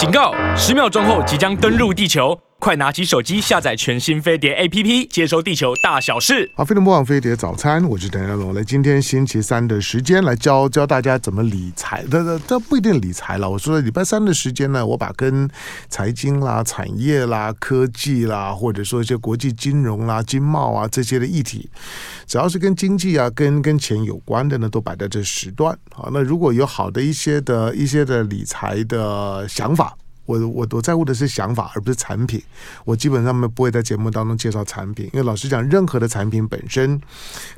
警告！十秒钟后即将登陆地球。快拿起手机下载全新飞碟 APP，接收地球大小事。好，飞碟播放飞碟早餐，我是陈家龙。来，今天星期三的时间来教教大家怎么理财。这这这不一定理财了。我说礼拜三的时间呢，我把跟财经啦、产业啦、科技啦，或者说一些国际金融啦、经贸啊这些的议题，只要是跟经济啊、跟跟钱有关的呢，都摆在这时段。好，那如果有好的一些的一些的理财的想法。我我我在乎的是想法，而不是产品。我基本上呢不会在节目当中介绍产品，因为老实讲，任何的产品本身，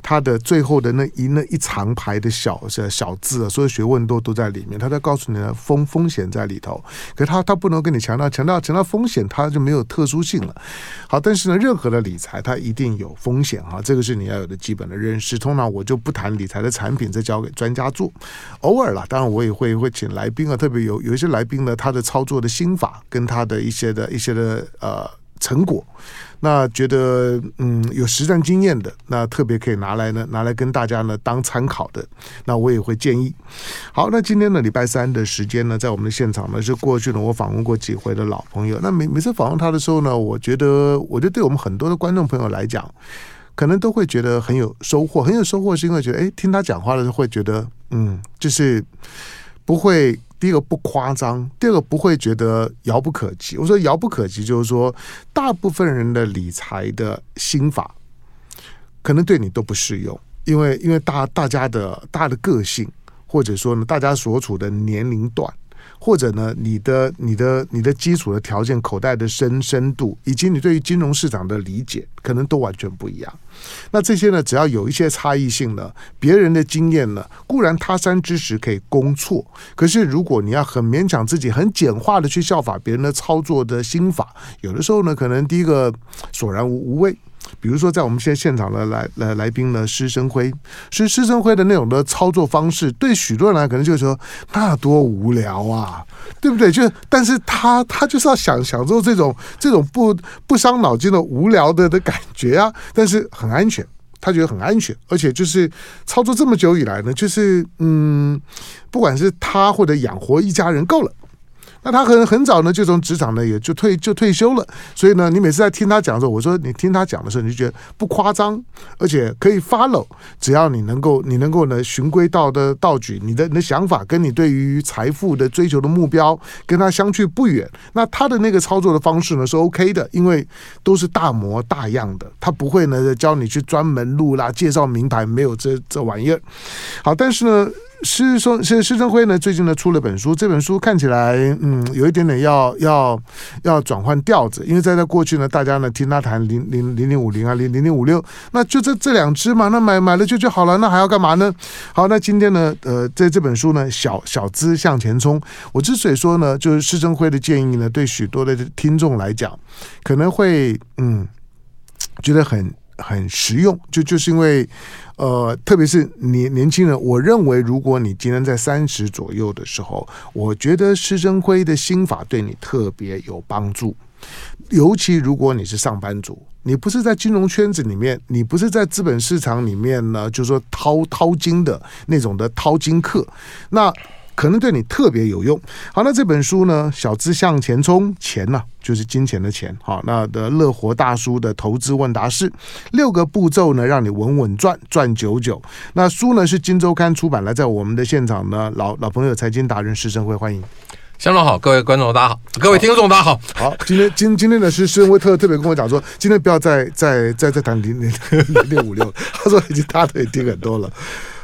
它的最后的那一那一长排的小小字啊，所有学问都都在里面。他在告诉你的风风险在里头，可是他他不能跟你强调强调强调风险，它就没有特殊性了。好，但是呢，任何的理财它一定有风险哈，这个是你要有的基本的认识。通常我就不谈理财的产品，这交给专家做。偶尔啦，当然我也会会请来宾啊，特别有有一些来宾呢，他的操作的性心法跟他的一些的一些的呃成果，那觉得嗯有实战经验的，那特别可以拿来呢拿来跟大家呢当参考的，那我也会建议。好，那今天呢礼拜三的时间呢，在我们的现场呢是过去呢我访问过几回的老朋友，那每每次访问他的时候呢，我觉得我觉得对我们很多的观众朋友来讲，可能都会觉得很有收获，很有收获是因为觉得哎听他讲话的时候会觉得嗯就是不会。第一个不夸张，第二个不会觉得遥不可及。我说遥不可及，就是说大部分人的理财的心法，可能对你都不适用，因为因为大大家的大的个性，或者说呢，大家所处的年龄段。或者呢，你的、你的、你的基础的条件、口袋的深深度，以及你对于金融市场的理解，可能都完全不一样。那这些呢，只要有一些差异性呢，别人的经验呢，固然他山之石可以攻错，可是如果你要很勉强自己、很简化的去效法别人的操作的心法，有的时候呢，可能第一个索然无无味。比如说，在我们现在现场的来来来宾呢，施生辉，是施生辉的那种的操作方式，对许多人来可能就是说，那多无聊啊，对不对？就但是他他就是要享享受这种这种不不伤脑筋的无聊的的感觉啊，但是很安全，他觉得很安全，而且就是操作这么久以来呢，就是嗯，不管是他或者养活一家人够了。那他很很早呢，就从职场呢也就退就退休了，所以呢，你每次在听他讲的时候，我说你听他讲的时候，你就觉得不夸张，而且可以 follow，只要你能够你能够呢循规蹈的道举，你的你的想法跟你对于财富的追求的目标跟他相去不远，那他的那个操作的方式呢是 OK 的，因为都是大模大样的，他不会呢教你去专门录啦，介绍名牌，没有这这玩意儿。好，但是呢。施升施施升辉呢，最近呢出了本书，这本书看起来嗯有一点点要要要转换调子，因为在在过去呢，大家呢听他谈零零零零五零啊零零零五六，那就这这两支嘛，那买买了就就好了，那还要干嘛呢？好，那今天呢，呃，在这本书呢，小小资向前冲，我之所以说呢，就是施升辉的建议呢，对许多的听众来讲，可能会嗯觉得很很实用，就就是因为。呃，特别是年年轻人，我认为如果你今天在三十左右的时候，我觉得施升辉的心法对你特别有帮助。尤其如果你是上班族，你不是在金融圈子里面，你不是在资本市场里面呢，就是说掏掏金的那种的掏金客，那。可能对你特别有用。好，那这本书呢，《小资向前冲》，钱呢、啊、就是金钱的钱。好，那的乐活大叔的投资问答式，六个步骤呢，让你稳稳赚赚久久。那书呢是金周刊出版，来在我们的现场呢，老老朋友财经达人施生辉，欢迎。香龙好，各位观众大家好，各位听众大家好。好，今天今今天的是施升辉特特别跟我讲说，今天不要再再再再谈零 零零零五六，他说已经大家都已经听很多了。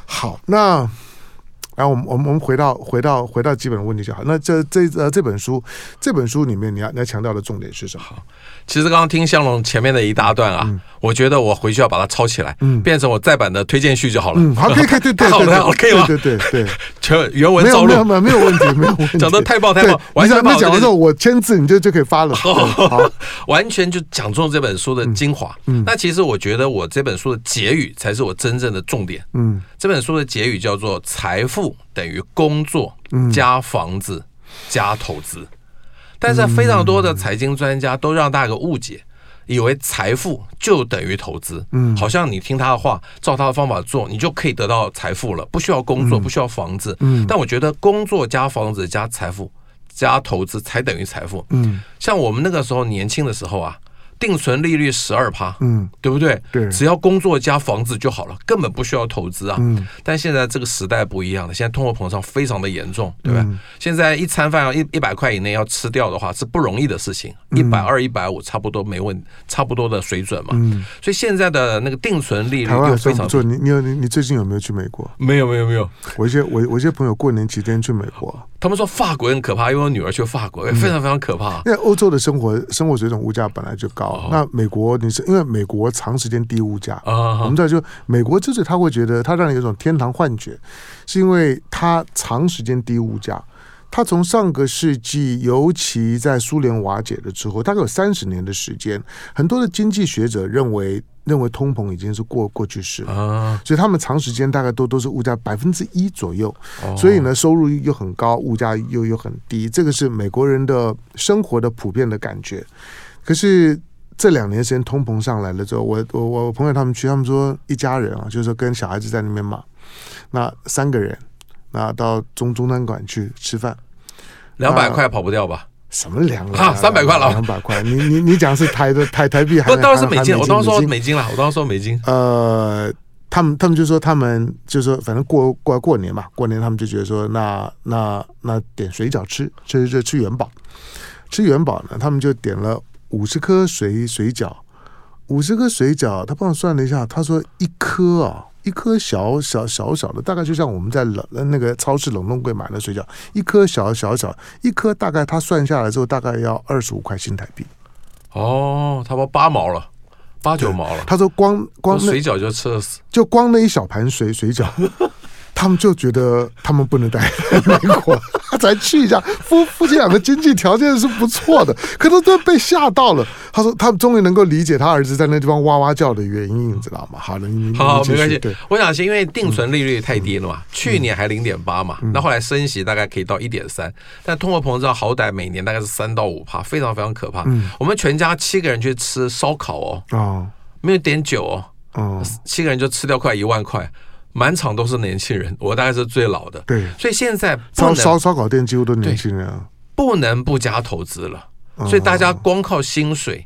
好，那。然后我们我们我们回到回到回到基本的问题就好。那这这呃这本书这本书里面你要你要强调的重点是什么？其实刚刚听香龙前面的一大段啊，嗯、我觉得我回去要把它抄起来，嗯，变成我再版的推荐序就好了。嗯，好，可以可以对对 对，好可以吗？对对对，全原文照录，没有没有没有问题没有问题，讲的太棒太棒，完全没讲的时候我签字你就就可以发了。好，好，完全就讲中这本书的精华。嗯，那其实我觉得我这本书的结语才是我真正的重点。嗯，这本书的结语叫做财富。等于工作加房子加投资，但是非常多的财经专家都让大家个误解，以为财富就等于投资，嗯，好像你听他的话，照他的方法做，你就可以得到财富了，不需要工作，不需要房子，嗯，但我觉得工作加房子加财富加投资才等于财富。嗯，像我们那个时候年轻的时候啊。定存利率十二趴，嗯，对不对？对，只要工作加房子就好了，根本不需要投资啊。嗯，但现在这个时代不一样了，现在通货膨胀非常的严重，对吧？现在一餐饭要一一百块以内要吃掉的话是不容易的事情，一百二、一百五差不多没问，差不多的水准嘛。嗯，所以现在的那个定存利率就非常不错。你你有你你最近有没有去美国？没有没有没有。我一些我我一些朋友过年期间去美国，他们说法国很可怕，因为我女儿去法国，非常非常可怕。因为欧洲的生活生活水准物价本来就高，那美国。你是因为美国长时间低物价啊，我们知道就美国就是他会觉得他让你有一种天堂幻觉，是因为他长时间低物价。他从上个世纪，尤其在苏联瓦解了之后，大概有三十年的时间，很多的经济学者认为认为通膨已经是过过去式了，所以他们长时间大概都都是物价百分之一左右，所以呢收入又很高，物价又又很低，这个是美国人的生活的普遍的感觉。可是。这两年时间通膨上来了之后，我我我朋友他们去，他们说一家人啊，就是说跟小孩子在那边嘛，那三个人，那到中中餐馆去吃饭，两百块跑不掉吧？什么两啊？三百块了，两百块？你你你讲是台的 台台币还是？不，当然是美金。我当时说美金了，我当时说美金。呃，他们他们就说他们就说反正过过过年嘛，过年他们就觉得说那那那点水饺吃吃吃吃元宝，吃元宝呢，他们就点了。五十颗水水饺，五十颗水饺，他帮我算了一下，他说一颗啊，一颗小小小小的，大概就像我们在冷那个超市冷冻柜买的水饺，一颗小小小，一颗大概他算下来之后，大概要二十五块新台币。哦，他妈八毛了，八九毛了。他说光光水饺就吃了，就光那一小盘水水饺。他们就觉得他们不能待在 美国，他才去一下。夫夫妻俩的经济条件是不错的，可是都被吓到了。他说他们终于能够理解他儿子在那地方哇哇叫的原因，你知道吗？好了，你好，好，没关系。对，我想是因为定存利率太低了嘛，嗯、去年还零点八嘛，那、嗯、后来升息大概可以到一点三，但通货膨胀好歹每年大概是三到五帕，非常非常可怕。嗯、我们全家七个人去吃烧烤哦，哦，没有点酒哦，哦，七个人就吃掉快一万块。满场都是年轻人，我大概是最老的。对，所以现在烧烧烧烤店几乎都年轻人啊，不能不加投资了。所以大家光靠薪水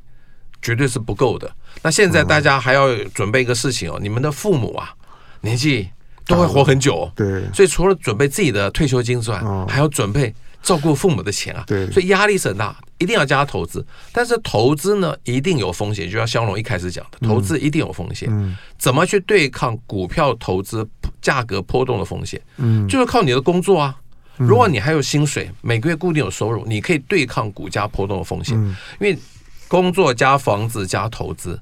绝对是不够的。那现在大家还要准备一个事情哦，你们的父母啊，年纪都会活很久。对，所以除了准备自己的退休金之外，还要准备。照顾父母的钱啊，对，所以压力是很大，一定要加投资。但是投资呢，一定有风险，就像香龙一开始讲的，投资一定有风险。嗯，怎么去对抗股票投资价格波动的风险？嗯，就是靠你的工作啊。如果你还有薪水，每个月固定有收入，你可以对抗股价波动的风险。因为工作加房子加投资。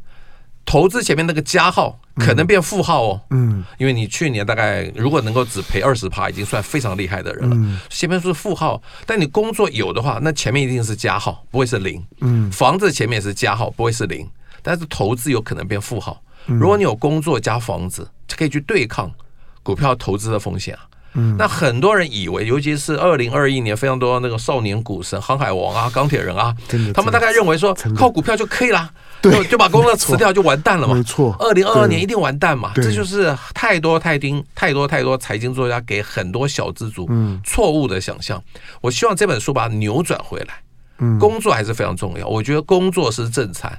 投资前面那个加号可能变负号哦，嗯，因为你去年大概如果能够只赔二十趴，已经算非常厉害的人了。前面是负号，但你工作有的话，那前面一定是加号，不会是零。嗯，房子前面也是加号，不会是零，但是投资有可能变负号。如果你有工作加房子，就可以去对抗股票投资的风险啊。嗯，那很多人以为，尤其是二零二一年非常多那个少年股神、航海王啊、钢铁人啊，他们大概认为说靠股票就可以啦。就就把工作辞掉就完蛋了嘛？没错，二零二二年一定完蛋嘛？这就是太多太丁太多太多财经作家给很多小资族错误的想象。我希望这本书把它扭转回来。工作还是非常重要。我觉得工作是正餐，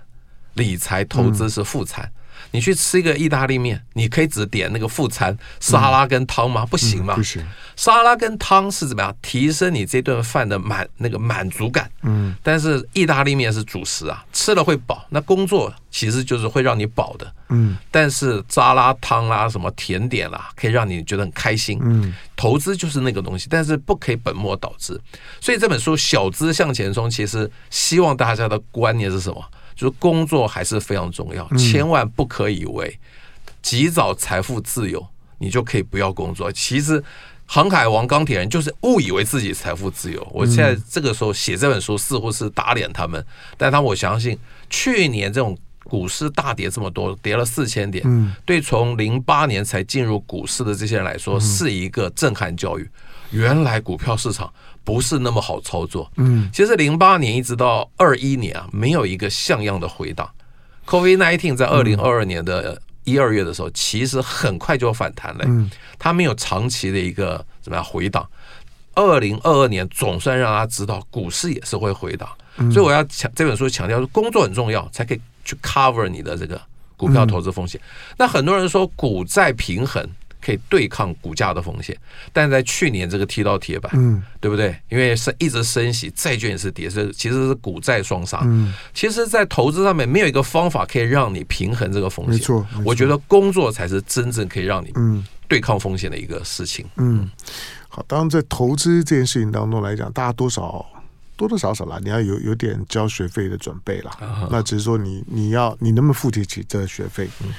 理财投资是副餐。你去吃一个意大利面，你可以只点那个副餐沙拉跟汤吗？不行吗？不行。沙拉跟汤是怎么样提升你这顿饭的满那个满足感？嗯。但是意大利面是主食啊，吃了会饱。那工作其实就是会让你饱的。嗯。但是沙拉汤啦，什么甜点啦，可以让你觉得很开心。嗯。投资就是那个东西，但是不可以本末倒置。所以这本书《小资向前冲》，其实希望大家的观念是什么？就是工作还是非常重要，千万不可以为及早财富自由，你就可以不要工作。其实，航海王、钢铁人就是误以为自己财富自由。我现在这个时候写这本书，似乎是打脸他们，但他我相信，去年这种股市大跌这么多，跌了四千点，对从零八年才进入股市的这些人来说，是一个震撼教育。原来股票市场。不是那么好操作。嗯，其实零八年一直到二一年啊，没有一个像样的回档。Covid nineteen 在二零二二年的一二月的时候，其实很快就反弹了。嗯，它没有长期的一个怎么样回档。二零二二年总算让他知道股市也是会回档，所以我要强这本书强调，工作很重要，才可以去 cover 你的这个股票投资风险。那很多人说股债平衡。可以对抗股价的风险，但在去年这个踢到铁板，嗯，对不对？因为是一直升息，债券也是跌，是其实是股债双杀。嗯，其实，在投资上面没有一个方法可以让你平衡这个风险。没错，我觉得工作才是真正可以让你嗯对抗风险的一个事情。嗯，好，当然在投资这件事情当中来讲，大家多少多多少少啦，你要有有点交学费的准备啦。啊、那只是说你你要你能不能付得起这个学费？嗯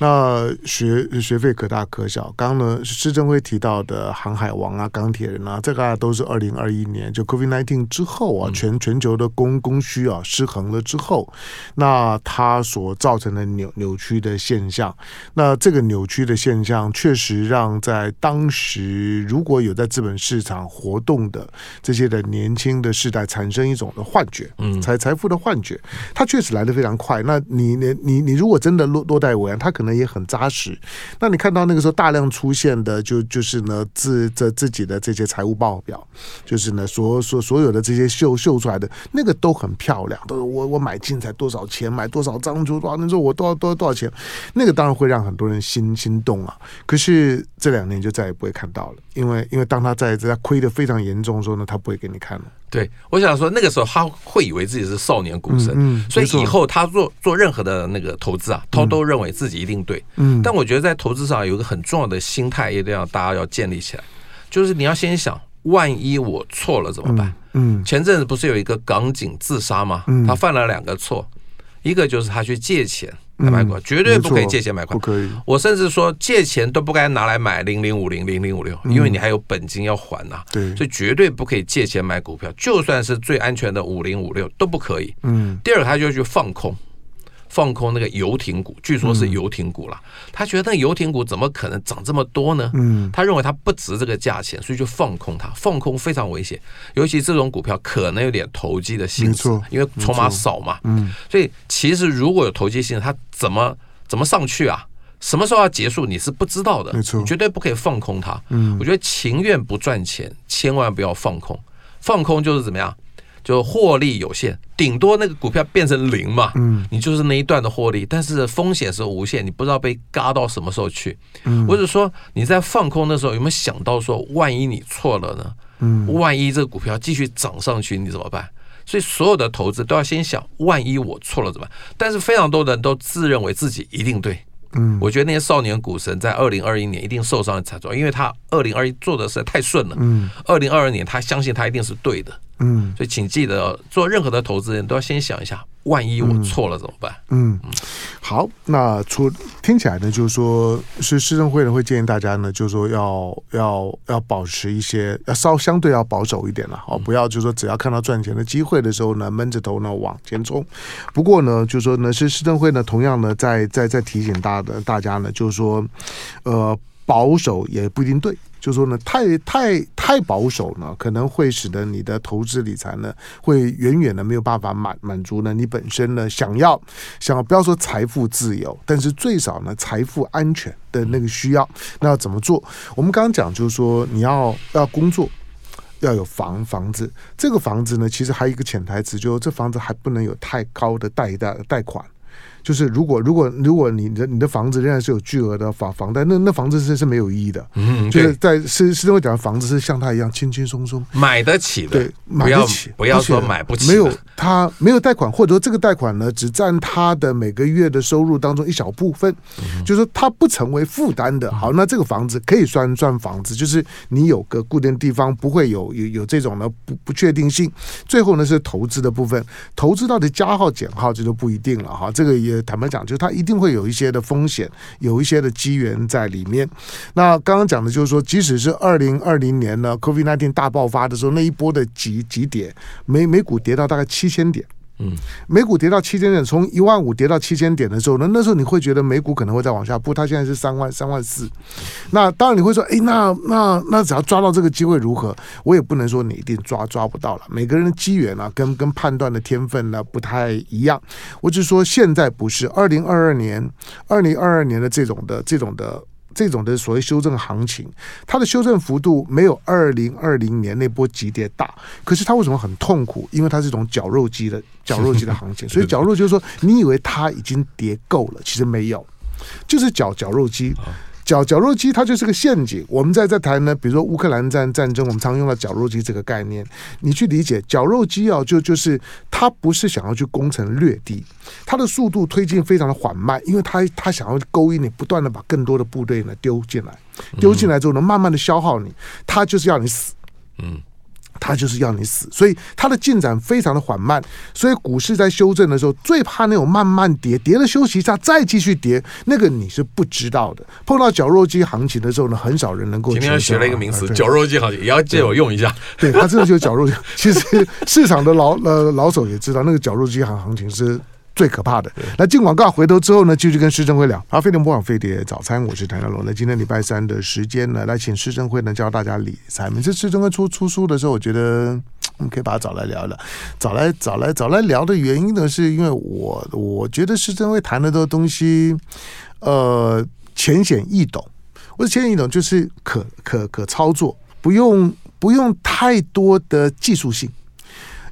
那学学费可大可小，刚刚呢，施政辉提到的航海王啊、钢铁人啊，这个都是二零二一年就 COVID nineteen 之后啊，全全球的供供需啊失衡了之后，那它所造成的扭扭曲的现象，那这个扭曲的现象确实让在当时如果有在资本市场活动的这些的年轻的世代产生一种的幻觉，嗯，财财富的幻觉，它确实来得非常快。那你你你你如果真的落落袋为安，它可能。也很扎实。那你看到那个时候大量出现的，就就是呢自这自己的这些财务报表，就是呢所所所有的这些秀秀出来的那个都很漂亮，都是我我买进才多少钱，买多少张就多少，那时候我多少多少多少钱，那个当然会让很多人心心动啊。可是这两年就再也不会看到了，因为因为当他在在亏得非常严重的时候呢，他不会给你看了。对，我想说那个时候他会以为自己是少年股神，嗯嗯、所以以后他做做任何的那个投资啊，他都认为自己一定对。嗯，但我觉得在投资上有一个很重要的心态，一定要大家要建立起来，就是你要先想，万一我错了怎么办？嗯，嗯前阵子不是有一个港警自杀吗？他犯了两个错，一个就是他去借钱。买股绝对不可以借钱买股，不可以。我甚至说借钱都不该拿来买零零五零零零五六，因为你还有本金要还呐。对，所以绝对不可以借钱买股票，就算是最安全的五零五六都不可以。嗯。第二，他就去放空。放空那个游艇股，据说是游艇股了。他觉得那游艇股怎么可能涨这么多呢？嗯，他认为它不值这个价钱，所以就放空它。放空非常危险，尤其这种股票可能有点投机的性质，因为筹码少嘛。嗯，所以其实如果有投机性，它怎么怎么上去啊？什么时候要结束，你是不知道的。没错，绝对不可以放空它。嗯，我觉得情愿不赚钱，千万不要放空。放空就是怎么样？就获利有限，顶多那个股票变成零嘛，嗯，你就是那一段的获利，但是风险是无限，你不知道被嘎到什么时候去，嗯，或者说你在放空的时候有没有想到说，万一你错了呢？嗯，万一这个股票继续涨上去，你怎么办？所以所有的投资都要先想，万一我错了怎么办？但是非常多人都自认为自己一定对，嗯，我觉得那些少年股神在二零二一年一定受伤的惨重，因为他二零二一做的实在太顺了，嗯，二零二二年他相信他一定是对的。嗯，所以请记得，做任何的投资人都要先想一下，万一我错了怎么办？嗯，嗯好，那出听起来呢，就是说，是市政会呢会建议大家呢，就是说要要要保持一些，要稍相对要保守一点了，好，不要就是说只要看到赚钱的机会的时候呢，闷着头呢往前冲。不过呢，就是说呢，是市政会呢，同样呢，在在在提醒大的大家呢，就是说，呃，保守也不一定对。就说呢，太太太保守呢，可能会使得你的投资理财呢，会远远的没有办法满满足呢你本身呢想要想要不要说财富自由，但是最少呢财富安全的那个需要，那要怎么做？我们刚刚讲就是说你要要工作，要有房房子，这个房子呢其实还有一个潜台词，就是这房子还不能有太高的贷贷贷款。就是如果如果如果你的你的房子仍然是有巨额的房房贷，那那房子是是没有意义的。嗯，就是在施施政会讲的房子是像他一样轻轻松松买得起的，对，买得起，不要说买不起，没有他没有贷款，或者说这个贷款呢只占他的每个月的收入当中一小部分，嗯、就是说他不成为负担的。好，那这个房子可以算算房子，就是你有个固定地方，不会有有有这种的不不确定性。最后呢是投资的部分，投资到底加号减号这就不一定了哈，这个也。坦白讲，就是它一定会有一些的风险，有一些的机缘在里面。那刚刚讲的就是说，即使是二零二零年呢，COVID-19 大爆发的时候，那一波的几几点，美美股跌到大概七千点。嗯，美股跌到七千点，从一万五跌到七千点的时候，那那时候你会觉得美股可能会再往下不？它现在是三万三万四。那当然你会说，哎，那那那只要抓到这个机会如何？我也不能说你一定抓抓不到了。每个人的机缘啊，跟跟判断的天分呢不太一样。我只是说现在不是二零二二年，二零二二年的这种的这种的。这种的所谓修正行情，它的修正幅度没有二零二零年那波急跌大，可是它为什么很痛苦？因为它是一种绞肉机的绞肉机的行情，所以绞肉就是说，你以为它已经跌够了，其实没有，就是绞绞肉机。绞绞肉机它就是个陷阱。我们在在谈呢，比如说乌克兰战战争，我们常用到绞肉机这个概念。你去理解绞肉机啊，就就是它不是想要去攻城略地，它的速度推进非常的缓慢，因为它它想要勾引你，不断的把更多的部队呢丢进来，丢进来之后呢，慢慢的消耗你，它就是要你死。嗯。他就是要你死，所以它的进展非常的缓慢。所以股市在修正的时候，最怕那种慢慢跌，跌了休息一下再继续跌，那个你是不知道的。碰到绞肉机行情的时候呢，很少人能够。今天学了一个名词，绞肉机行情，也要借我用一下。对，他真的就是绞肉机。其实市场的老呃老手也知道，那个绞肉机行行情是。最可怕的。那进广告，回头之后呢，继续跟施升辉聊。好，飞碟播放飞碟早餐，我是谭家龙。那今天礼拜三的时间呢，来请施升辉呢教大家理财。每次施升辉出出书的时候，我觉得我们可以把它找来聊聊。找来找来找来聊的原因呢，是因为我我觉得施升辉谈的这个东西，呃，浅显易懂。我的浅显易懂就是可可可操作，不用不用太多的技术性。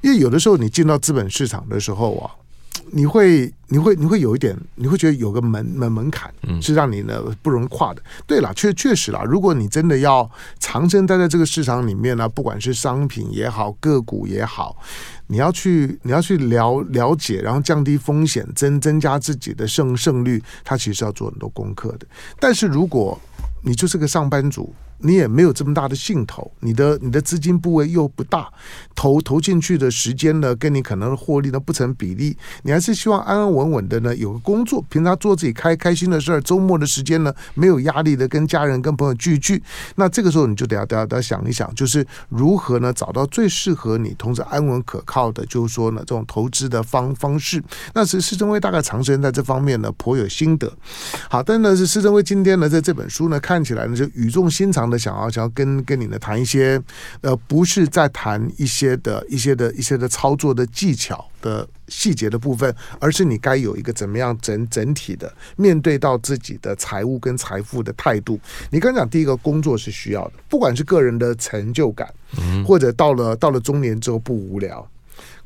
因为有的时候你进到资本市场的时候啊。你会，你会，你会有一点，你会觉得有个门门门槛，是让你呢不容易跨的。对了，确确实啦，如果你真的要长生待在这个市场里面呢，不管是商品也好，个股也好，你要去，你要去了了解，然后降低风险，增增加自己的胜胜率，它其实要做很多功课的。但是如果你就是个上班族，你也没有这么大的兴头，你的你的资金部位又不大，投投进去的时间呢，跟你可能获利呢不成比例，你还是希望安安稳稳的呢有个工作，平常做自己开开心的事儿，周末的时间呢没有压力的跟家人跟朋友聚聚，那这个时候你就得要得要得要想一想，就是如何呢找到最适合你，同时安稳可靠的，就是说呢这种投资的方方式。那是施升辉大概长时间在这方面呢颇有心得。好，但呢是施升辉今天呢在这本书呢看起来呢就语重心长。的想要想要跟跟你呢谈一些，呃，不是在谈一些的一些的一些的操作的技巧的细节的部分，而是你该有一个怎么样整整体的面对到自己的财务跟财富的态度。你刚讲第一个工作是需要的，不管是个人的成就感，或者到了到了中年之后不无聊。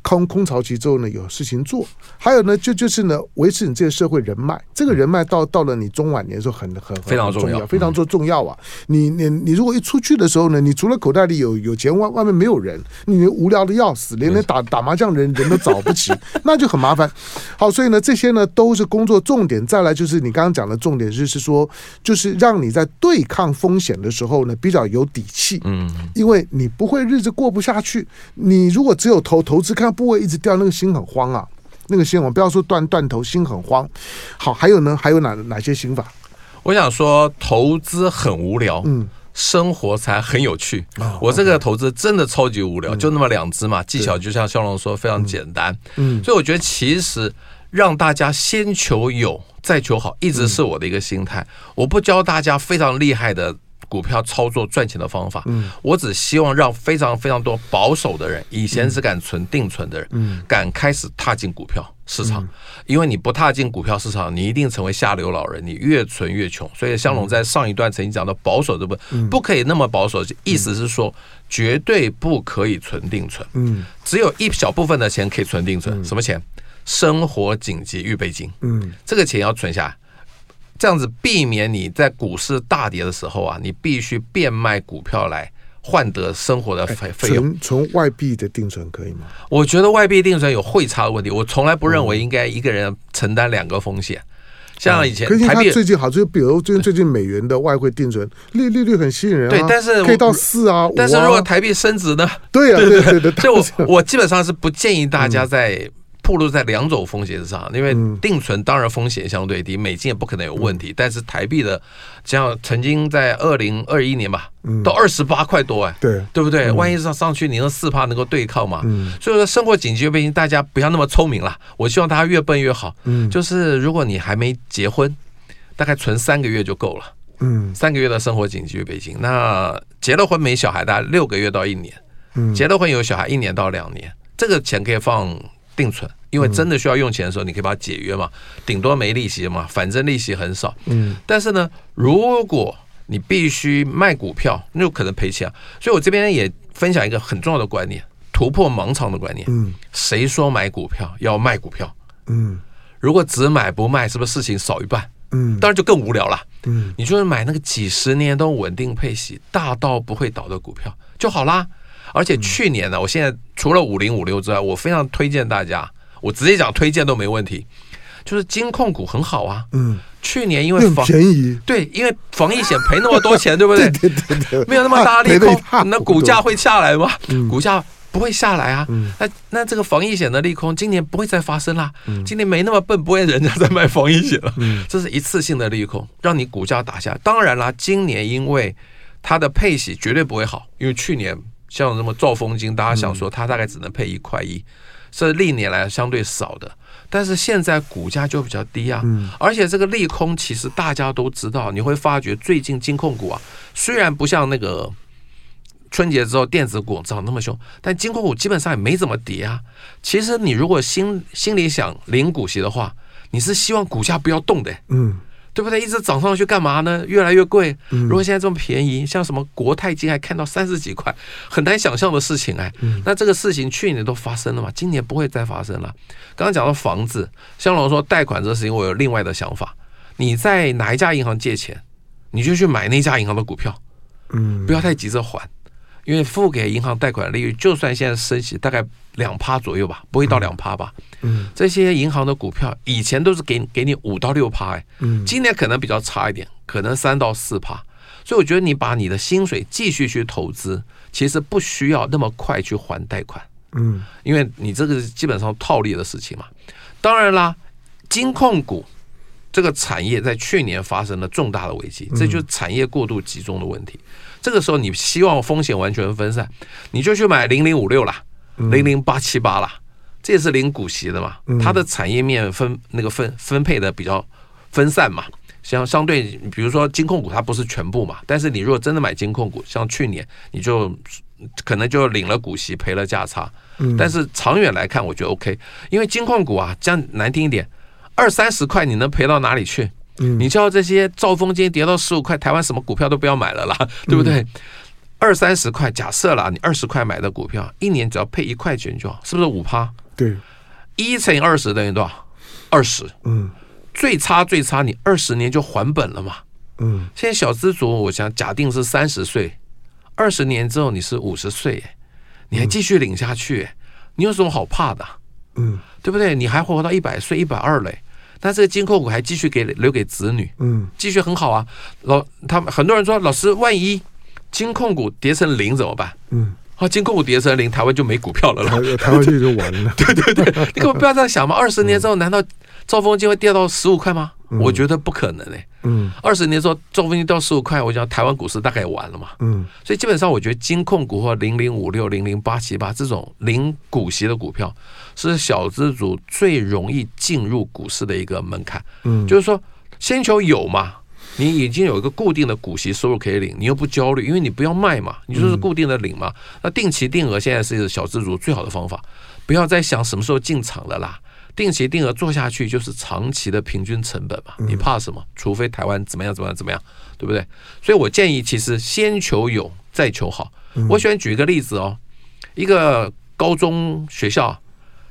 空空巢期之后呢，有事情做，还有呢，就就是呢，维持你这个社会人脉。这个人脉到到了你中晚年的时候很，很很非常重要，非常重重要啊！你你你如果一出去的时候呢，你除了口袋里有有钱，外外面没有人，你无聊的要死，连连打打麻将人人都找不起，那就很麻烦。好，所以呢，这些呢都是工作重点。再来就是你刚刚讲的重点，就是说，就是让你在对抗风险的时候呢，比较有底气。嗯，因为你不会日子过不下去。你如果只有投投资看。部位一直掉，那个心很慌啊，那个心，我们不要说断断头，心很慌。好，还有呢，还有哪哪些心法？我想说，投资很无聊，嗯，生活才很有趣。哦、我这个投资真的超级无聊，嗯、就那么两只嘛，技巧就像肖龙说，非常简单。嗯，所以我觉得其实让大家先求有，再求好，一直是我的一个心态。嗯、我不教大家非常厉害的。股票操作赚钱的方法，嗯，我只希望让非常非常多保守的人，以前只敢存定存的人，嗯，敢开始踏进股票市场，因为你不踏进股票市场，你一定成为下流老人，你越存越穷。所以香龙在上一段曾经讲到保守这部分，不可以那么保守，意思是说绝对不可以存定存，嗯，只有一小部分的钱可以存定存，什么钱？生活紧急预备金，嗯，这个钱要存下来。这样子避免你在股市大跌的时候啊，你必须变卖股票来换得生活的费费用。存外币的定存可以吗？我觉得外币定存有汇差的问题，我从来不认为应该一个人承担两个风险。像以前台币最近好，就比如最近最近美元的外汇定存利利率很吸引人，对，但是可以到四啊，但是如果台币升值呢？对啊，对对对，所以 我我基本上是不建议大家在。暴露在两种风险之上，因为定存当然风险相对低，美金也不可能有问题。但是台币的，像曾经在二零二一年吧，到二十八块多哎，对对不对？万一上上去，你那四趴能够对抗嘛？所以说生活紧急预备金，大家不要那么聪明了。我希望大家越笨越好。就是如果你还没结婚，大概存三个月就够了。嗯，三个月的生活紧急预备金。那结了婚没小孩，大概六个月到一年。嗯，结了婚有小孩，一年到两年，这个钱可以放。定存，因为真的需要用钱的时候，你可以把它解约嘛，顶多没利息嘛，反正利息很少。嗯，但是呢，如果你必须卖股票，那有可能赔钱啊。所以我这边也分享一个很重要的观念，突破盲肠的观念。嗯，谁说买股票要卖股票？嗯，如果只买不卖，是不是事情少一半？嗯，当然就更无聊了。嗯，你就是买那个几十年都稳定配息、大到不会倒的股票就好啦。而且去年呢，我现在除了五零五六之外，我非常推荐大家，我直接讲推荐都没问题，就是金控股很好啊。嗯，去年因为防便宜，对，因为防疫险赔那么多钱，对不对？对对对，没有那么大利空，那股价会下来吗？股价不会下来啊。那那这个防疫险的利空，今年不会再发生啦。今年没那么笨，不会人家在卖防疫险了。这是一次性的利空，让你股价打下。当然啦，今年因为它的配息绝对不会好，因为去年。像什么兆丰金，大家想说它大概只能配一块一，是历年来相对少的。但是现在股价就比较低啊，而且这个利空其实大家都知道。你会发觉最近金控股啊，虽然不像那个春节之后电子股涨那么凶，但金控股基本上也没怎么跌啊。其实你如果心心里想领股息的话，你是希望股价不要动的，嗯。对不对？一直涨上去干嘛呢？越来越贵。如果现在这么便宜，像什么国泰金还看到三十几块，很难想象的事情哎。那这个事情去年都发生了嘛，今年不会再发生了。刚刚讲到房子，香龙说贷款这个事情，我有另外的想法。你在哪一家银行借钱，你就去买那家银行的股票，嗯，不要太急着还。因为付给银行贷款利率，就算现在升息大概两趴左右吧，不会到两趴吧。嗯，这些银行的股票以前都是给给你五到六趴，哎，嗯，今年可能比较差一点，可能三到四趴。所以我觉得你把你的薪水继续去投资，其实不需要那么快去还贷款，嗯，因为你这个是基本上套利的事情嘛。当然啦，金控股这个产业在去年发生了重大的危机，这就是产业过度集中的问题。这个时候，你希望风险完全分散，你就去买零零五六啦，零零八七八啦，这也是领股息的嘛。它的产业面分那个分分配的比较分散嘛。相相对，比如说金控股，它不是全部嘛。但是你如果真的买金控股，像去年你就可能就领了股息，赔了价差。但是长远来看，我觉得 OK，因为金控股啊，讲难听一点，二三十块你能赔到哪里去？你叫这些兆丰金跌到十五块，台湾什么股票都不要买了啦，对不对？二三十块，假设啦，你二十块买的股票，一年只要配一块钱就好，是不是五趴？对，一乘以二十等于多少？二十。嗯，最差最差，你二十年就还本了嘛。嗯，现在小资族，我想假定是三十岁，二十年之后你是五十岁，你还继续领下去，你有什么好怕的？嗯，对不对？你还活到一百岁、一百二嘞。但这个金控股还继续给留给子女，嗯，继续很好啊。老他们很多人说，老师，万一金控股跌成零怎么办？嗯，啊，金控股跌成零，台湾就没股票了啦，台湾就完了。对对对，你可不要这样想嘛。二十年之后，难道兆丰金会跌到十五块吗？我觉得不可能嘞。嗯，二十年之后兆丰金掉十五块，我讲台湾股市大概也完了嘛。嗯，所以基本上我觉得金控股或零零五六、零零八七八这种零股息的股票。是小资族最容易进入股市的一个门槛，嗯，就是说先求有嘛，你已经有一个固定的股息收入可以领，你又不焦虑，因为你不要卖嘛，你就是固定的领嘛。那定期定额现在是小资族最好的方法，不要再想什么时候进场了啦，定期定额做下去就是长期的平均成本嘛，你怕什么？除非台湾怎么样怎么样怎么样，对不对？所以我建议其实先求有再求好。我喜欢举一个例子哦，一个高中学校。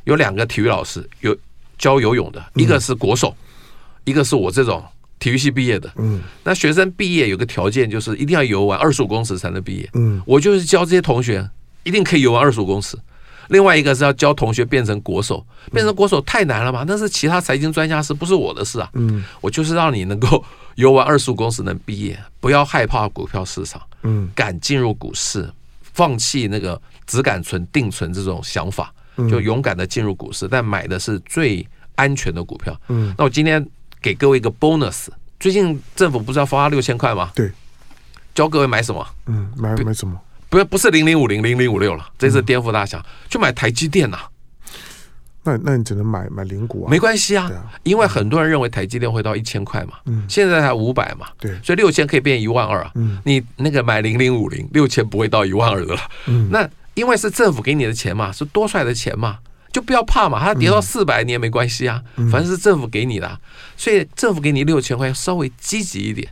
有两个体育老师有教游泳的，一个是国手，一个是我这种体育系毕业的。嗯，那学生毕业有个条件，就是一定要游完二十五公尺才能毕业。嗯，我就是教这些同学一定可以游完二十五公尺。另外一个是要教同学变成国手，变成国手太难了嘛？那是其他财经专家事，不是我的事啊。嗯，我就是让你能够游完二十五公司能毕业，不要害怕股票市场。嗯，敢进入股市，放弃那个只敢存定存这种想法。就勇敢的进入股市，但买的是最安全的股票。嗯，那我今天给各位一个 bonus。最近政府不是要发六千块吗？对，教各位买什么？嗯，买买什么？不不是零零五零零零五六了，这次颠覆大想，去买台积电呐。那那你只能买买零股啊？没关系啊，因为很多人认为台积电会到一千块嘛。嗯，现在才五百嘛。对，所以六千可以变一万二啊。嗯，你那个买零零五零六千不会到一万二的了。嗯，那。因为是政府给你的钱嘛，是多出来的钱嘛，就不要怕嘛，它跌到四百你也没关系啊，反正是政府给你的，啊，所以政府给你六千块，稍微积极一点，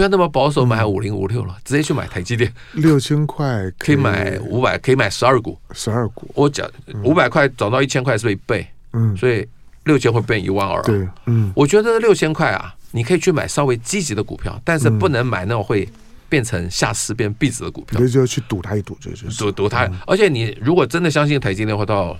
不要那么保守买五零五六了，直接去买台积电，六千块可以。买五百，可以买十二股，十二股，我讲五百块涨到一千块是不是一倍？嗯，所以六千会变一万二，对，嗯，我觉得六千块啊，你可以去买稍微积极的股票，但是不能买那种会。变成下市变壁纸的股票，你就去赌它一赌，就是。赌赌它。而且你如果真的相信台积电会到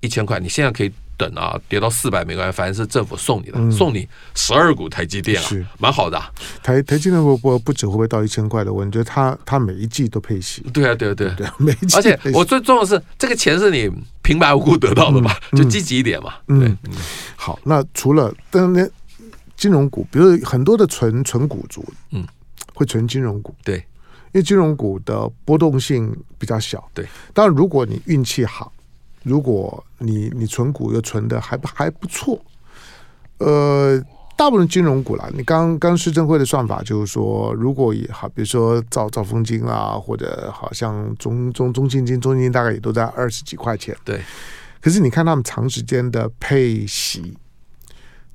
一千块，你现在可以等啊，跌到四百没关系，反正是政府送你的，嗯、送你十二股台积电啊，是蛮好的、啊。台台积电不不不止会不会到一千块的问题？我觉得它它每一季都配息。对啊，对啊，对啊，对啊，每一季。而且我最重要的是，这个钱是你平白无故得到的嘛，嗯、就积极一点嘛。嗯，对嗯好，那除了当年金融股，比如很多的纯纯股族，嗯，会存金融股，对。因为金融股的波动性比较小，对。当然，如果你运气好，如果你你存股又存的还不还不错，呃，大部分金融股啦，你刚刚施政会的算法就是说，如果也好，比如说兆兆丰金啦，或者好像中中中信金、中信金大概也都在二十几块钱，对。可是你看他们长时间的配息，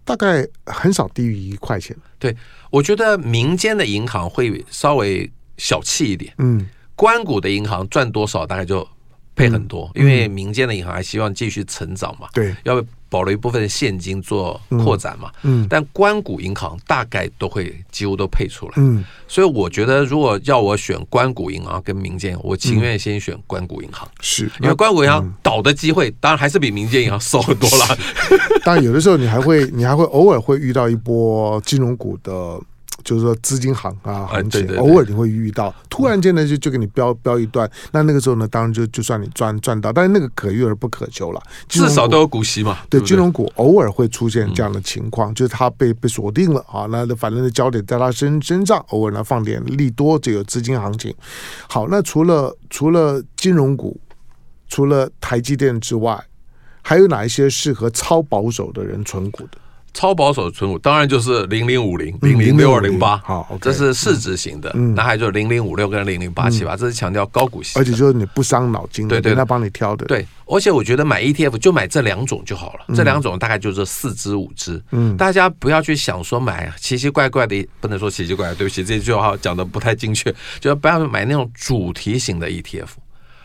大概很少低于一块钱。对，我觉得民间的银行会稍微。小气一点，嗯，官股的银行赚多少，大概就配很多，因为民间的银行还希望继续成长嘛，对，要保留一部分现金做扩展嘛，嗯，但关谷银行大概都会几乎都配出来，嗯，所以我觉得如果要我选关谷银行跟民间，我情愿先选关谷银行，是因为关谷银行倒的机会当然还是比民间银行少很多了，当然有的时候你还会你还会偶尔会遇到一波金融股的。就是说资金行啊，行情偶尔你会遇到，突然间呢就就给你标标一段，那那个时候呢，当然就就算你赚赚到，但是那个可遇而不可求了。至少都有股息嘛。对，金融股偶尔会出现这样的情况，就是它被被锁定了啊，那反正的焦点在它身身上，偶尔呢放点利多就有资金行情。好，那除了除了金融股，除了台积电之外，还有哪一些适合超保守的人存股的？超保守的存股当然就是零零五零、零零六二零八，好，okay, 这是市值型的。嗯，那还有就是零零五六跟零零八七八，这是强调高股息，而且就是你不伤脑筋的，对对，他帮你挑的。对，而且我觉得买 ETF 就买这两种就好了，嗯、这两种大概就是四支五支。嗯，大家不要去想说买奇奇怪怪的，不能说奇奇怪怪，对不起，这句话讲的不太精确，就不要买那种主题型的 ETF。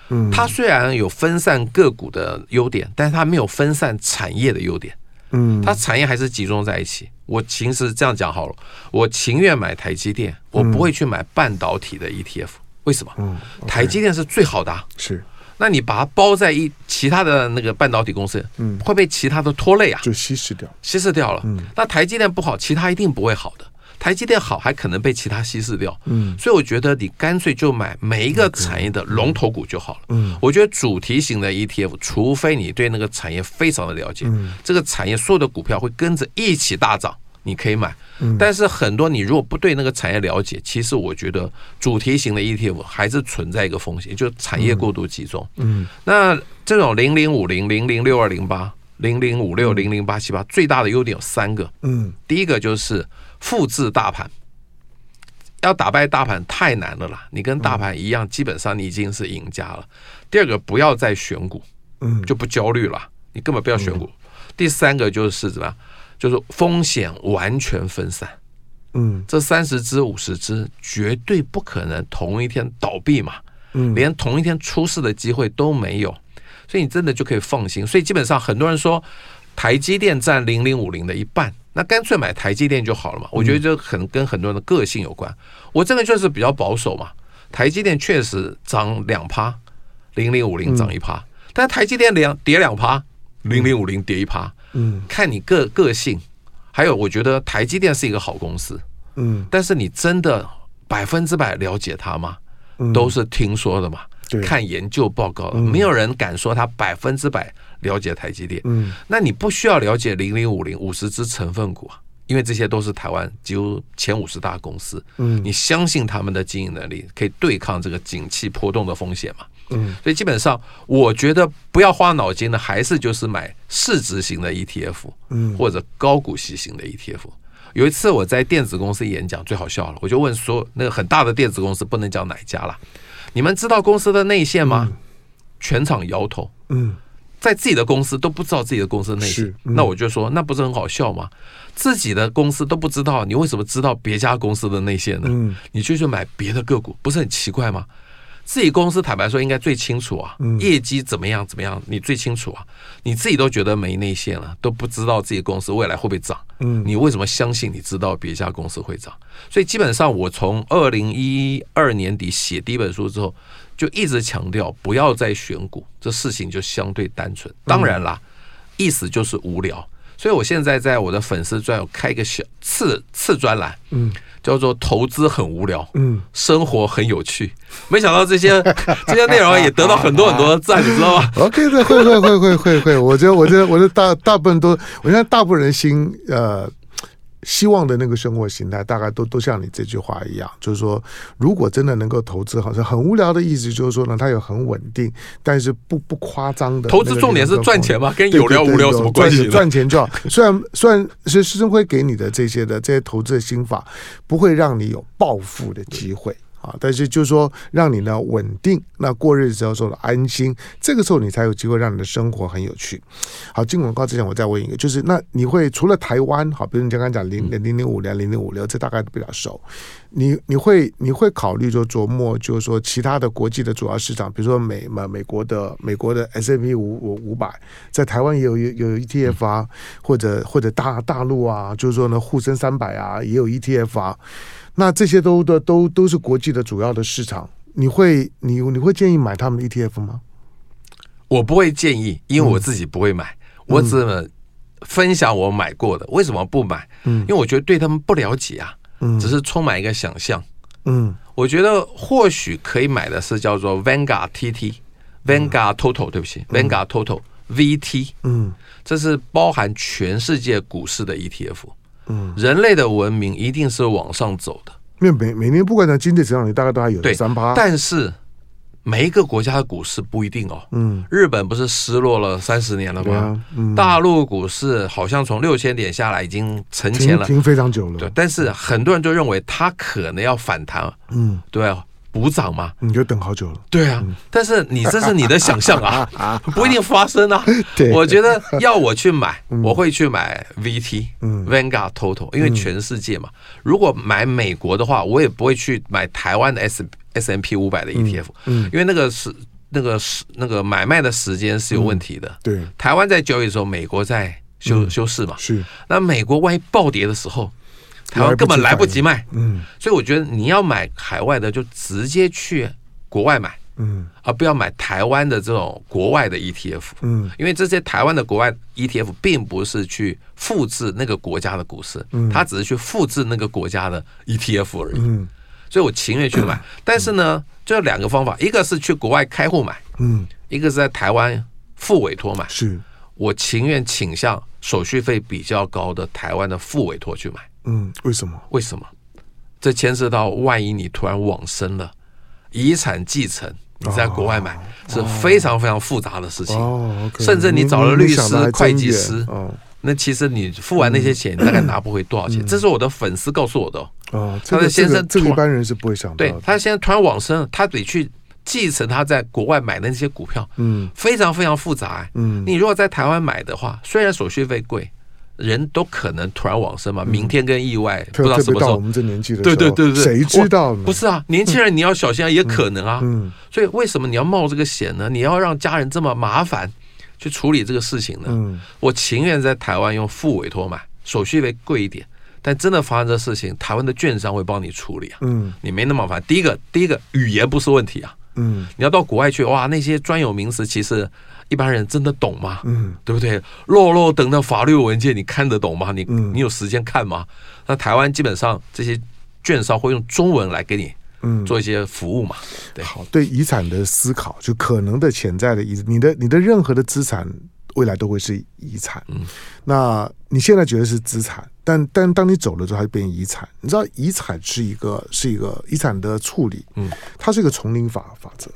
嗯，它虽然有分散个股的优点，但是它没有分散产业的优点。嗯，它产业还是集中在一起。我其实这样讲好了，我情愿买台积电，我不会去买半导体的 ETF。为什么？嗯，台积电是最好的。是，那你把它包在一其他的那个半导体公司，嗯，会被其他的拖累啊，就稀释掉，稀释掉了。嗯，那台积电不好，其他一定不会好的。台积电好，还可能被其他稀释掉。嗯，所以我觉得你干脆就买每一个产业的龙头股就好了。嗯，我觉得主题型的 ETF，除非你对那个产业非常的了解，嗯，这个产业所有的股票会跟着一起大涨，你可以买。嗯，但是很多你如果不对那个产业了解，其实我觉得主题型的 ETF 还是存在一个风险，就是产业过度集中。嗯，那这种零零五零、零零六二零八、零零五六、零零八七八，最大的优点有三个。嗯，第一个就是。复制大盘，要打败大盘太难了啦！你跟大盘一样，基本上你已经是赢家了。第二个，不要再选股，嗯，就不焦虑了，你根本不要选股。第三个就是怎么样？就是风险完全分散，嗯，这三十只、五十只绝对不可能同一天倒闭嘛，嗯，连同一天出事的机会都没有，所以你真的就可以放心。所以基本上很多人说，台积电占零零五零的一半。那干脆买台积电就好了嘛？我觉得这很跟很多人的个性有关。我这个就是比较保守嘛。台积电确实涨两趴，零零五零涨一趴，但台积电两跌两趴，零零五零跌一趴。嗯，看你个个性。还有，我觉得台积电是一个好公司。嗯，但是你真的百分之百了解它吗？都是听说的嘛。看研究报告，没有人敢说它百分之百。了解台积电，嗯，那你不需要了解零零五零五十只成分股啊，因为这些都是台湾几乎前五十大公司，嗯，你相信他们的经营能力可以对抗这个景气波动的风险嘛，嗯，所以基本上我觉得不要花脑筋的，还是就是买市值型的 ETF，嗯，或者高股息型的 ETF。有一次我在电子公司演讲，最好笑了，我就问说那个很大的电子公司不能讲哪家了，你们知道公司的内线吗？全场摇头，嗯。在自己的公司都不知道自己的公司的内那我就说，那不是很好笑吗？自己的公司都不知道，你为什么知道别家公司的内线呢？嗯、你就去买别的个股，不是很奇怪吗？自己公司坦白说应该最清楚啊，嗯、业绩怎么样怎么样，你最清楚啊。你自己都觉得没内线了，都不知道自己公司未来会不会涨，嗯，你为什么相信你知道别家公司会涨？所以基本上我从二零一二年底写第一本书之后。就一直强调不要再选股，这事情就相对单纯。当然啦，意思就是无聊。所以我现在在我的粉丝专有开一个小次次专栏，嗯，叫做“投资很无聊，嗯，生活很有趣”。没想到这些 这些内容也得到很多很多的赞，你知道吗？OK，对，会会会会会会。我觉得我觉得我觉得大大部分都，我现在大部分人心呃。希望的那个生活形态，大概都都像你这句话一样，就是说，如果真的能够投资，好像很无聊的意思，就是说呢，它有很稳定，但是不不夸张的。投资重点是赚钱嘛？跟有聊无聊什么关系？赚钱就好。虽然虽然是施生辉给你的这些的这些投资的心法，不会让你有暴富的机会。啊，但是就是说，让你呢稳定，那过日子的时候说的安心，这个时候你才有机会让你的生活很有趣。好，进广告之前，我再问一个，就是那你会除了台湾，好，比如你刚刚讲零零零五零零零五六，这大概都比较熟。你你会你会考虑说琢磨，就是说其他的国际的主要市场，比如说美嘛美国的美国的 S&P 五五五百，在台湾也有有有 ETF 啊，或者或者大大陆啊，就是说呢沪深三百啊也有 ETF 啊。那这些都的都都是国际的主要的市场，你会你你会建议买他们的 ETF 吗？我不会建议，因为我自己不会买，嗯、我只分享我买过的。为什么不买？嗯，因为我觉得对他们不了解啊，嗯，只是充满一个想象。嗯，我觉得或许可以买的是叫做 Vanguard TT，Vanguard Total，对不起，Vanguard Total VT，嗯，这是包含全世界股市的 ETF。嗯，人类的文明一定是往上走的。因为每每年不管在经济增长率，大概都还有三八。但是每一个国家的股市不一定哦。嗯，日本不是失落了三十年了吗？啊嗯、大陆股市好像从六千点下来已经沉潜了，停非常久了。对，但是很多人就认为它可能要反弹。嗯，对啊。补涨嘛？你就等好久了。对啊，但是你这是你的想象啊，不一定发生啊。我觉得要我去买，我会去买 VT，Vanguard Total，因为全世界嘛。如果买美国的话，我也不会去买台湾的 S S M P 五百的 ETF，因为那个是那个是那个买卖的时间是有问题的。对，台湾在交易的时候，美国在休休市嘛。是，那美国万一暴跌的时候。台湾根本来不及卖，嗯，所以我觉得你要买海外的，就直接去国外买，嗯，而不要买台湾的这种国外的 ETF，嗯，因为这些台湾的国外 ETF 并不是去复制那个国家的股市，嗯，它只是去复制那个国家的 ETF 而已，嗯，所以我情愿去买，但是呢，就有两个方法，一个是去国外开户买，嗯，一个是在台湾付委托买，是。我情愿倾向手续费比较高的台湾的付委托去买。嗯，为什么？为什么？这牵涉到万一你突然往生了，遗产继承，你在国外买、哦、是非常非常复杂的事情。哦 okay、甚至你找了律师、会计师，哦、那其实你付完那些钱，嗯、你大概拿不回多少钱。嗯、这是我的粉丝告诉我的。哦，他的先生，这个一般人是不会想到的。对，他现在突然往生，他得去继承他在国外买的那些股票。嗯，非常非常复杂。嗯，你如果在台湾买的话，虽然手续费贵。人都可能突然往生嘛，明天跟意外不知道什么时候。我们这年纪的对对对对，谁知道呢？不是啊，年轻人你要小心啊，也可能啊。嗯，所以为什么你要冒这个险呢？你要让家人这么麻烦去处理这个事情呢？嗯，我情愿在台湾用副委托买，手续费贵一点，但真的发生这事情，台湾的券商会帮你处理啊。嗯，你没那么麻烦。第一个，第一个语言不是问题啊。嗯，你要到国外去哇，那些专有名词其实。一般人真的懂吗？嗯，对不对？落落等的法律文件，你看得懂吗？你、嗯、你有时间看吗？那台湾基本上这些券商会用中文来给你，嗯，做一些服务嘛。对，好，对遗产的思考，就可能的潜在的遗，你的你的任何的资产，未来都会是遗产。嗯，那你现在觉得是资产，但但当你走了之后，它就变遗产。你知道，遗产是一个是一个遗产的处理，嗯，它是一个丛林法法则。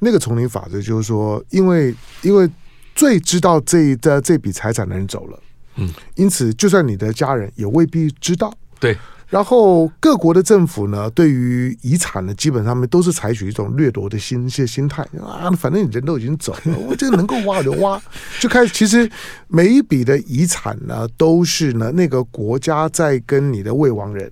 那个丛林法则就是说，因为因为最知道这的这笔财产的人走了，嗯，因此就算你的家人也未必知道，对。然后各国的政府呢，对于遗产呢，基本上面都是采取一种掠夺的心些心态啊，反正你人都已经走了，我这个能够挖就挖，就开始。其实每一笔的遗产呢，都是呢那个国家在跟你的未亡人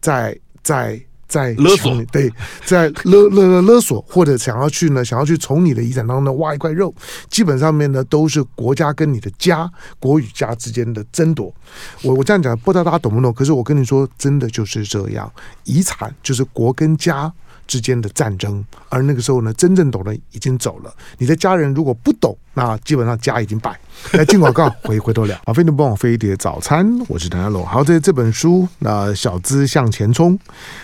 在在。在勒索，对，在勒勒勒勒索，或者想要去呢，想要去从你的遗产当中挖一块肉，基本上面呢都是国家跟你的家国与家之间的争夺。我我这样讲，不知道大家懂不懂？可是我跟你说，真的就是这样，遗产就是国跟家之间的战争。而那个时候呢，真正懂的已经走了，你的家人如果不懂，那基本上家已经败。来进广告，回回头聊。好，飞碟帮我飞碟早餐，我是谭家龙。好，这这本书，那小资向前冲，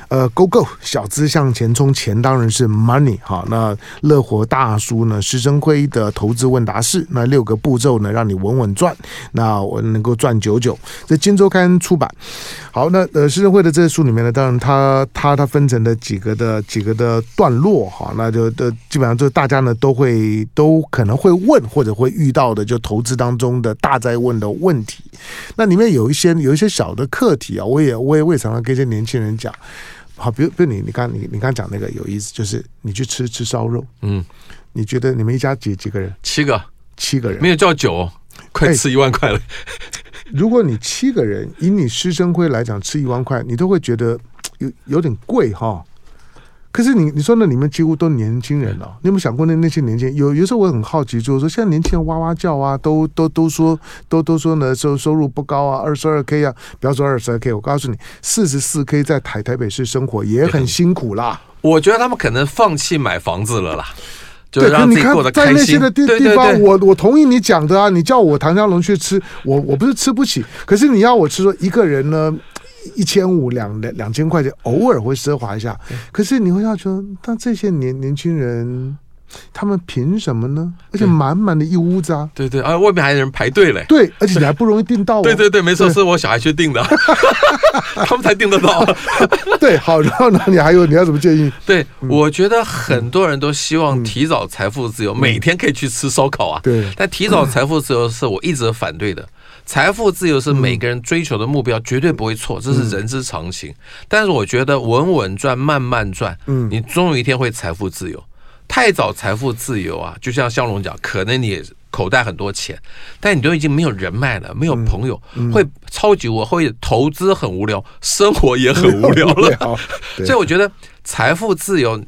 呃，Go Go，小资向前冲，钱当然是 money。好，那乐活大叔呢，施升辉的投资问答式，那六个步骤呢，让你稳稳赚，那我能够赚九九。在金周刊出版。好，那呃，施生辉的这些书里面呢，当然他他他分成了几个的几个的段落，哈，那就的基本上就大家呢都会都可能会问或者会遇到的，就投。资当中的大灾问的问题，那里面有一些有一些小的课题啊，我也我也我也常常跟一些年轻人讲，好，比如比如你你刚你你刚讲那个有意思，就是你去吃吃烧肉，嗯，你觉得你们一家几几个人？七个，七个人，没有叫酒，快吃一万块了。如果你七个人，以你师生辉来讲，吃一万块，你都会觉得有有点贵哈。可是你你说那里面几乎都年轻人了，你有没有想过那那些年轻人？有有时候我很好奇，就是说现在年轻人哇哇叫啊，都都都说都都说呢收收入不高啊，二十二 K 啊，不要说二十二 K，我告诉你，四十四 K 在台台北市生活也很辛苦啦。我觉得他们可能放弃买房子了啦，对，可你看在那些的地地方，我我同意你讲的啊，你叫我唐家龙去吃，我我不是吃不起，可是你要我吃说一个人呢？一千五两两两千块钱，偶尔会奢华一下。可是你会要求，但这些年年轻人，他们凭什么呢？而且满满的一屋子啊！对对啊，外面还有人排队嘞。对，而且你还不容易订到啊。对对对，没错，是我小孩去订的，他们才订得到。对，好，然后呢，你还有你要怎么建议？对，我觉得很多人都希望提早财富自由，每天可以去吃烧烤啊。对，但提早财富自由是我一直反对的。财富自由是每个人追求的目标，绝对不会错，这是人之常情。但是我觉得稳稳赚，慢慢赚，嗯，你终有一天会财富自由。太早财富自由啊，就像湘龙讲，可能你口袋很多钱，但你都已经没有人脉了，没有朋友，会超级无聊，会投资很无聊，生活也很无聊了。所以我觉得财富自由。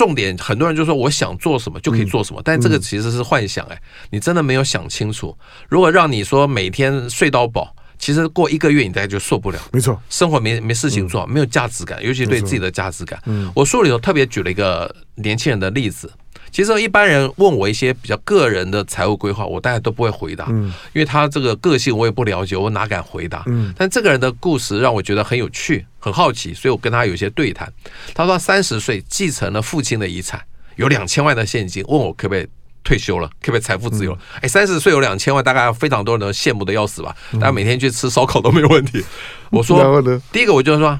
重点，很多人就说我想做什么就可以做什么，但这个其实是幻想哎，你真的没有想清楚。如果让你说每天睡到饱，其实过一个月你大概就受不了。没错，生活没没事情做，没有价值感，尤其对自己的价值感。我书里头特别举了一个年轻人的例子。其实一般人问我一些比较个人的财务规划，我大概都不会回答，因为他这个个性我也不了解，我哪敢回答？嗯但这个人的故事让我觉得很有趣，很好奇，所以我跟他有些对谈。他说三十岁继承了父亲的遗产，有两千万的现金，问我可不可以退休了，可不可以财富自由了？哎，三十岁有两千万，大概非常多人都羡慕的要死吧？大家每天去吃烧烤都没有问题。我说，第一个我就说，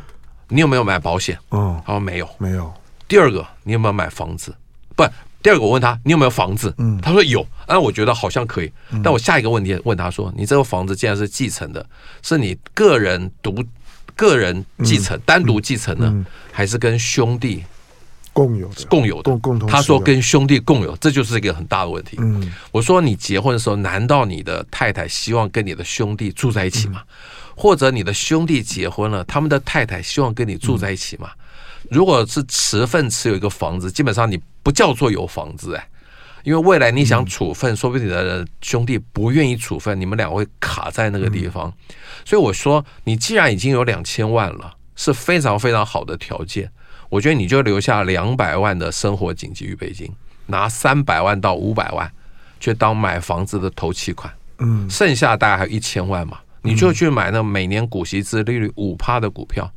你有没有买保险？嗯，他说没有，没有。第二个，你有没有买房子？不。第二个，我问他，你有没有房子？嗯，他说有。那我觉得好像可以。但我下一个问题问他说，你这个房子既然是继承的，是你个人独个人继承，单独继承呢，还是跟兄弟共有的？共有的，共同。他说跟兄弟共有，这就是一个很大的问题。嗯，我说你结婚的时候，难道你的太太希望跟你的兄弟住在一起吗？或者你的兄弟结婚了，他们的太太希望跟你住在一起吗？如果是持份持有一个房子，基本上你不叫做有房子哎，因为未来你想处分，说不定你的兄弟不愿意处分，你们两个会卡在那个地方。所以我说，你既然已经有两千万了，是非常非常好的条件，我觉得你就留下两百万的生活紧急预备金，拿三百万到五百万去当买房子的头期款，嗯，剩下大概还有一千万嘛，你就去买那每年股息之利率五趴的股票。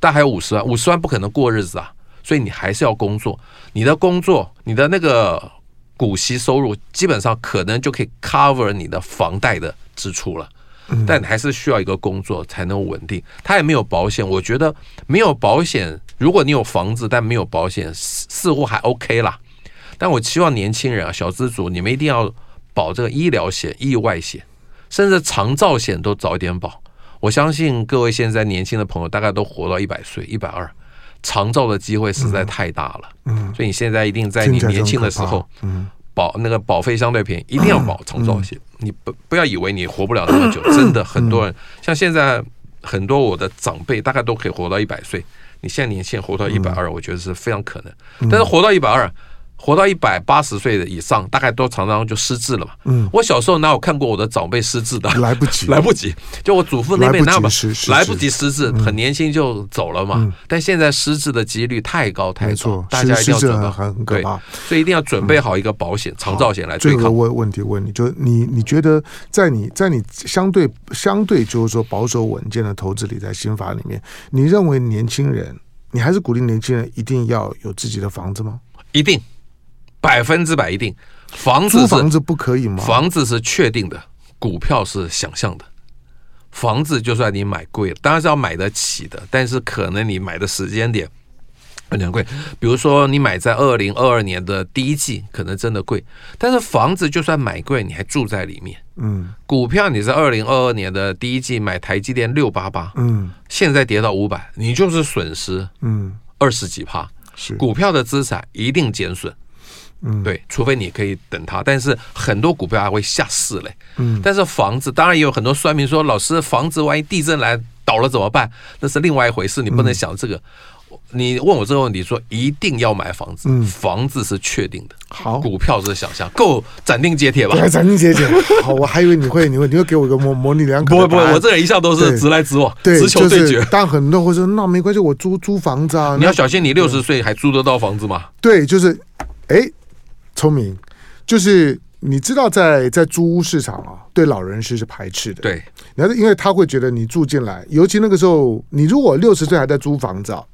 但还有五十万，五十万不可能过日子啊，所以你还是要工作。你的工作，你的那个股息收入，基本上可能就可以 cover 你的房贷的支出了。但你还是需要一个工作才能稳定。他也没有保险，我觉得没有保险，如果你有房子但没有保险，似乎还 OK 啦。但我希望年轻人啊，小资族，你们一定要保这个医疗险、意外险，甚至长照险都早一点保。我相信各位现在年轻的朋友大概都活到一百岁、一百二，长照的机会实在太大了。嗯，所以你现在一定在你年轻的时候，嗯，保那个保费相对便宜，一定要保长照险。你不不要以为你活不了那么久，真的很多人像现在很多我的长辈大概都可以活到一百岁。你现在年限活到一百二，我觉得是非常可能。但是活到一百二。活到一百八十岁的以上，大概都常常就失智了嘛。嗯，我小时候哪有看过我的长辈失智的？来不及，来不及。就我祖父那边，那么来不及失智，很年轻就走了嘛。但现在失智的几率太高太高，大家一定要准备所以一定要准备好一个保险，长照险来对抗。这个问问题问你，就你你觉得在你在你相对相对就是说保守稳健的投资理财心法里面，你认为年轻人，你还是鼓励年轻人一定要有自己的房子吗？一定。百分之百一定，房子租房子不可以吗？房子是确定的，股票是想象的。房子就算你买贵了，当然是要买得起的，但是可能你买的时间点有点贵。比如说你买在二零二二年的第一季，可能真的贵。但是房子就算买贵，你还住在里面。嗯，股票你在二零二二年的第一季买台积电六八八，嗯，现在跌到五百，你就是损失，嗯，二十几趴。是股票的资产一定减损。嗯，对，除非你可以等它，但是很多股票还会下市嘞。嗯，但是房子当然也有很多酸民说，老师，房子万一地震来倒了怎么办？那是另外一回事，你不能想这个。嗯、你问我这个问题，说一定要买房子，嗯、房子是确定的，好，股票是想象，够斩钉截铁吧？斩钉截铁。好，我还以为你会，你会，你会给我一个模模棱两可。不会不会，我这人一向都是直来直往，对直球对决。但很多人会说，那没关系，我租租房子啊。你要小心，你六十岁还租得到房子吗？对，就是，哎。聪明，就是你知道在，在在租屋市场啊，对老人是是排斥的。对，然后因为他会觉得你住进来，尤其那个时候，你如果六十岁还在租房子啊，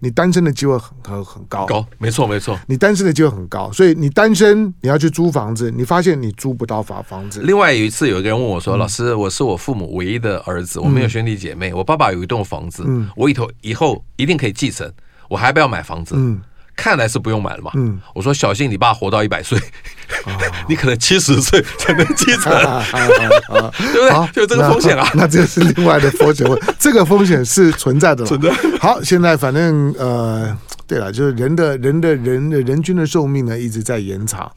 你单身的机会很很很高。高，没错没错，你单身的机会很高，所以你单身你要去租房子，你发现你租不到房房子。另外有一次，有一个人问我说：“嗯、老师，我是我父母唯一的儿子，我没有兄弟姐妹，嗯、我爸爸有一栋房子，嗯、我以后以后一定可以继承，我还不要买房子。”嗯。看来是不用买了嘛。嗯，我说小心你爸活到一百岁，你可能七十岁才能继承，对不对？就这个风险啊。那这是另外的风险，这个风险是存在的。存在。好，现在反正呃。对了，就是人的人的人的人均的寿命呢一直在延长，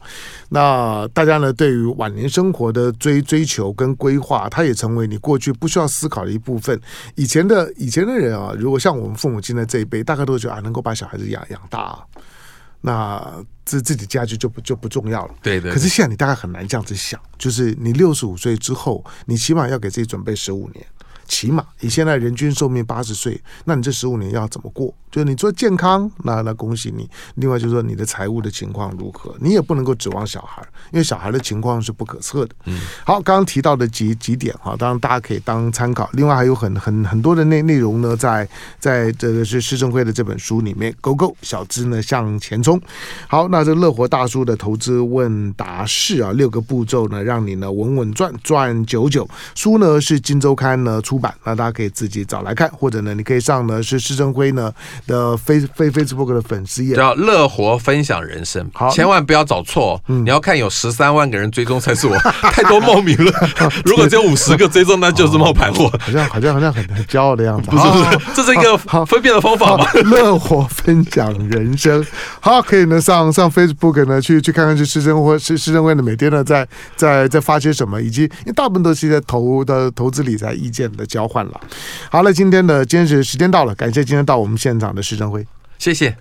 那大家呢对于晚年生活的追追求跟规划，它也成为你过去不需要思考的一部分。以前的以前的人啊，如果像我们父母亲的这一辈，大概都觉得啊，能够把小孩子养养大，那自自己家就就不就不重要了。对，对对。可是现在你大概很难这样子想，就是你六十五岁之后，你起码要给自己准备十五年。起码你现在人均寿命八十岁，那你这十五年要怎么过？就是你做健康，那那恭喜你。另外就是说你的财务的情况如何，你也不能够指望小孩，因为小孩的情况是不可测的。嗯，好，刚刚提到的几几点哈，当然大家可以当参考。另外还有很很很多的内内容呢，在在这个是施正辉的这本书里面，Go Go 小资呢向前冲。好，那这乐活大叔的投资问答式啊，六个步骤呢，让你呢稳稳赚赚九九。书呢是金周刊呢出。版，那大家可以自己找来看，或者呢，你可以上呢是施正辉呢的非非 Facebook 的粉丝页，叫乐活分享人生，好，千万不要找错，嗯、你要看有十三万个人追踪才是我，太多冒名了，如果只有五十个追踪，那就是冒牌货，好像好像好像很很骄傲的样子，不是不是，这是一个分辨的方法吗？乐活分享人生，好，可以呢上上 Facebook 呢去去看看，去施正辉施施正辉呢每天呢在在在发些什么，以及因为大部分都是一些投的投资理财意见的。交换了，好了，今天的今天是时间到了，感谢今天到我们现场的施正辉，谢谢。